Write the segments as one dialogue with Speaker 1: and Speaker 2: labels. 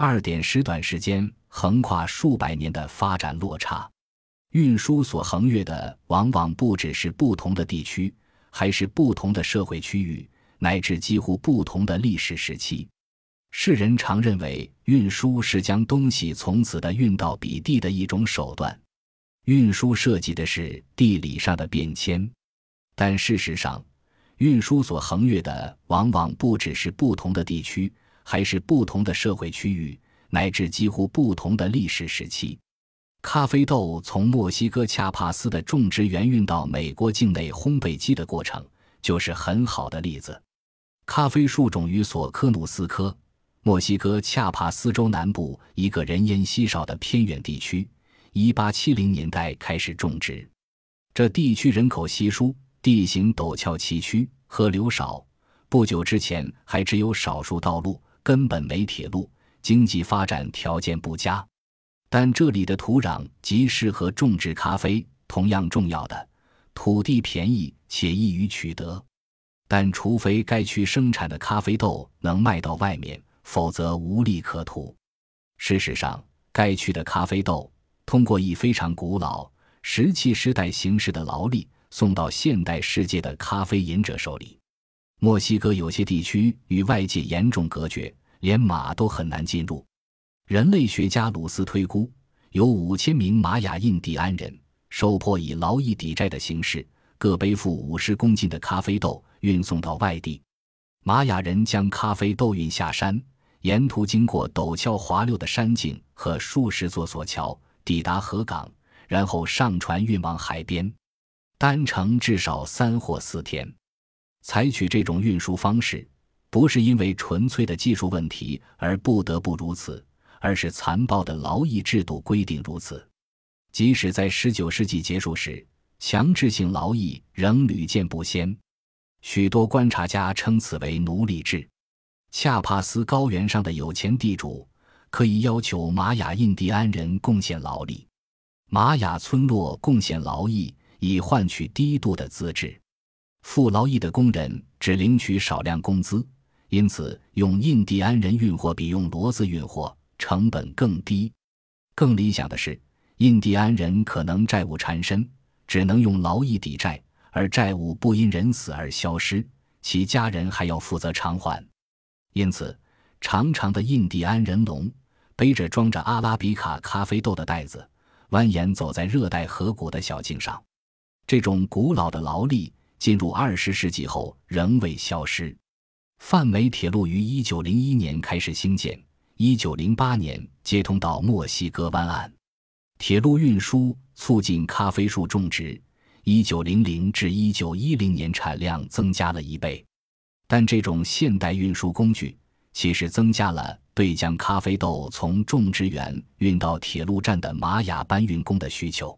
Speaker 1: 二点十短时间横跨数百年的发展落差，运输所横越的往往不只是不同的地区，还是不同的社会区域，乃至几乎不同的历史时期。世人常认为运输是将东西从此的运到彼地的一种手段，运输涉及的是地理上的变迁，但事实上，运输所横越的往往不只是不同的地区，还是不同的社会区域，乃至几乎不同的历史时期。咖啡豆从墨西哥恰帕斯的种植园运到美国境内烘焙机的过程，就是很好的例子。咖啡树种于索科努斯科。墨西哥恰帕斯州南部一个人烟稀少的偏远地区，一八七零年代开始种植。这地区人口稀疏，地形陡峭崎岖，河流少。不久之前还只有少数道路，根本没铁路，经济发展条件不佳。但这里的土壤极适合种植咖啡。同样重要的，土地便宜且易于取得。但除非该区生产的咖啡豆能卖到外面。否则无利可图。事实上，该区的咖啡豆通过以非常古老、石器时代形式的劳力送到现代世界的咖啡饮者手里。墨西哥有些地区与外界严重隔绝，连马都很难进入。人类学家鲁斯推估，有五千名玛雅印第安人受迫以劳役抵债的形式，各背负五十公斤的咖啡豆运送到外地。玛雅人将咖啡豆运下山。沿途经过陡峭滑溜的山径和数十座索桥，抵达河港，然后上船运往海边，单程至少三或四天。采取这种运输方式，不是因为纯粹的技术问题而不得不如此，而是残暴的劳役制度规定如此。即使在19世纪结束时，强制性劳役仍屡见不鲜。许多观察家称此为奴隶制。恰帕斯高原上的有钱地主可以要求玛雅印第安人贡献劳力，玛雅村落贡献劳役以换取低度的资质。付劳役的工人只领取少量工资，因此用印第安人运货比用骡子运货成本更低。更理想的是，印第安人可能债务缠身，只能用劳役抵债，而债务不因人死而消失，其家人还要负责偿还。因此，长长的印第安人龙背着装着阿拉比卡咖啡豆的袋子，蜿蜒走在热带河谷的小径上。这种古老的劳力进入二十世纪后仍未消失。泛美铁路于一九零一年开始兴建，一九零八年接通到墨西哥湾岸。铁路运输促进咖啡树种植，一九零零至一九一零年产量增加了一倍。但这种现代运输工具其实增加了对将咖啡豆从种植园运到铁路站的玛雅搬运工的需求。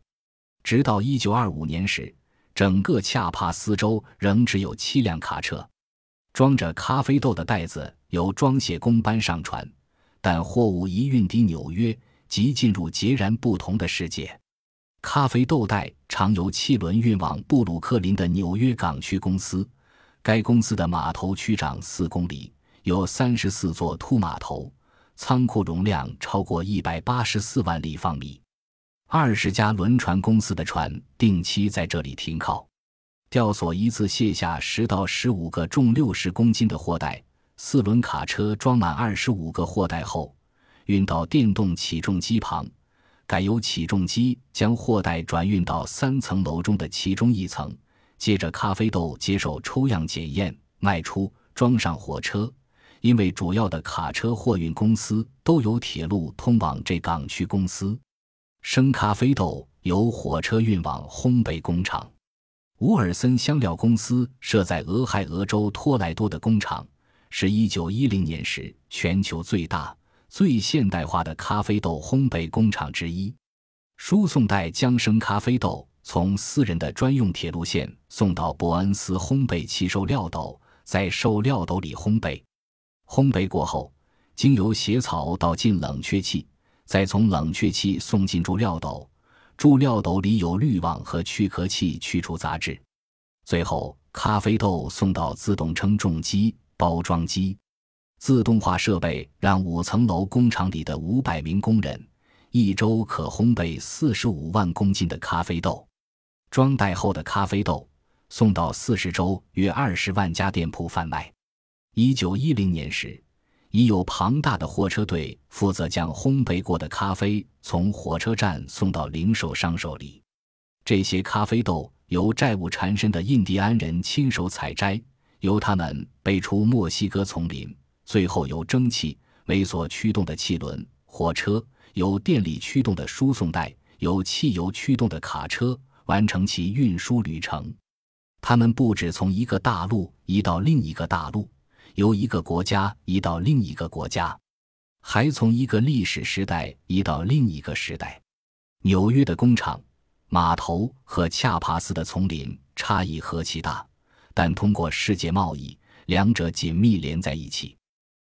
Speaker 1: 直到1925年时，整个恰帕斯州仍只有七辆卡车，装着咖啡豆的袋子由装卸工搬上船，但货物一运抵纽约，即进入截然不同的世界。咖啡豆袋常由汽轮运往布鲁克林的纽约港区公司。该公司的码头区长四公里，有三十四座凸码头，仓库容量超过一百八十四万立方米。二十家轮船公司的船定期在这里停靠。吊索一次卸下十到十五个重六十公斤的货袋，四轮卡车装满二十五个货袋后，运到电动起重机旁，改由起重机将货袋转运到三层楼中的其中一层。接着，咖啡豆接受抽样检验，卖出，装上火车。因为主要的卡车货运公司都有铁路通往这港区公司。生咖啡豆由火车运往烘焙工厂。伍尔森香料公司设在俄亥俄州托莱多的工厂，是一九一零年时全球最大、最现代化的咖啡豆烘焙工厂之一。输送带将生咖啡豆。从私人的专用铁路线送到伯恩斯烘焙器收料斗，在受料斗里烘焙。烘焙过后，经由斜槽倒进冷却器，再从冷却器送进注料斗。注料斗里有滤网和去壳器去除杂质。最后，咖啡豆送到自动称重机、包装机。自动化设备让五层楼工厂里的五百名工人一周可烘焙四十五万公斤的咖啡豆。装袋后的咖啡豆送到四十州约二十万家店铺贩卖。一九一零年时，已有庞大的货车队负责将烘焙过的咖啡从火车站送到零售商手里。这些咖啡豆由债务缠身的印第安人亲手采摘，由他们背出墨西哥丛林，最后由蒸汽煤所驱动的汽轮、火车，由电力驱动的输送带，由汽油驱动的卡车。完成其运输旅程，他们不止从一个大陆移到另一个大陆，由一个国家移到另一个国家，还从一个历史时代移到另一个时代。纽约的工厂、码头和恰帕斯的丛林差异何其大，但通过世界贸易，两者紧密连在一起。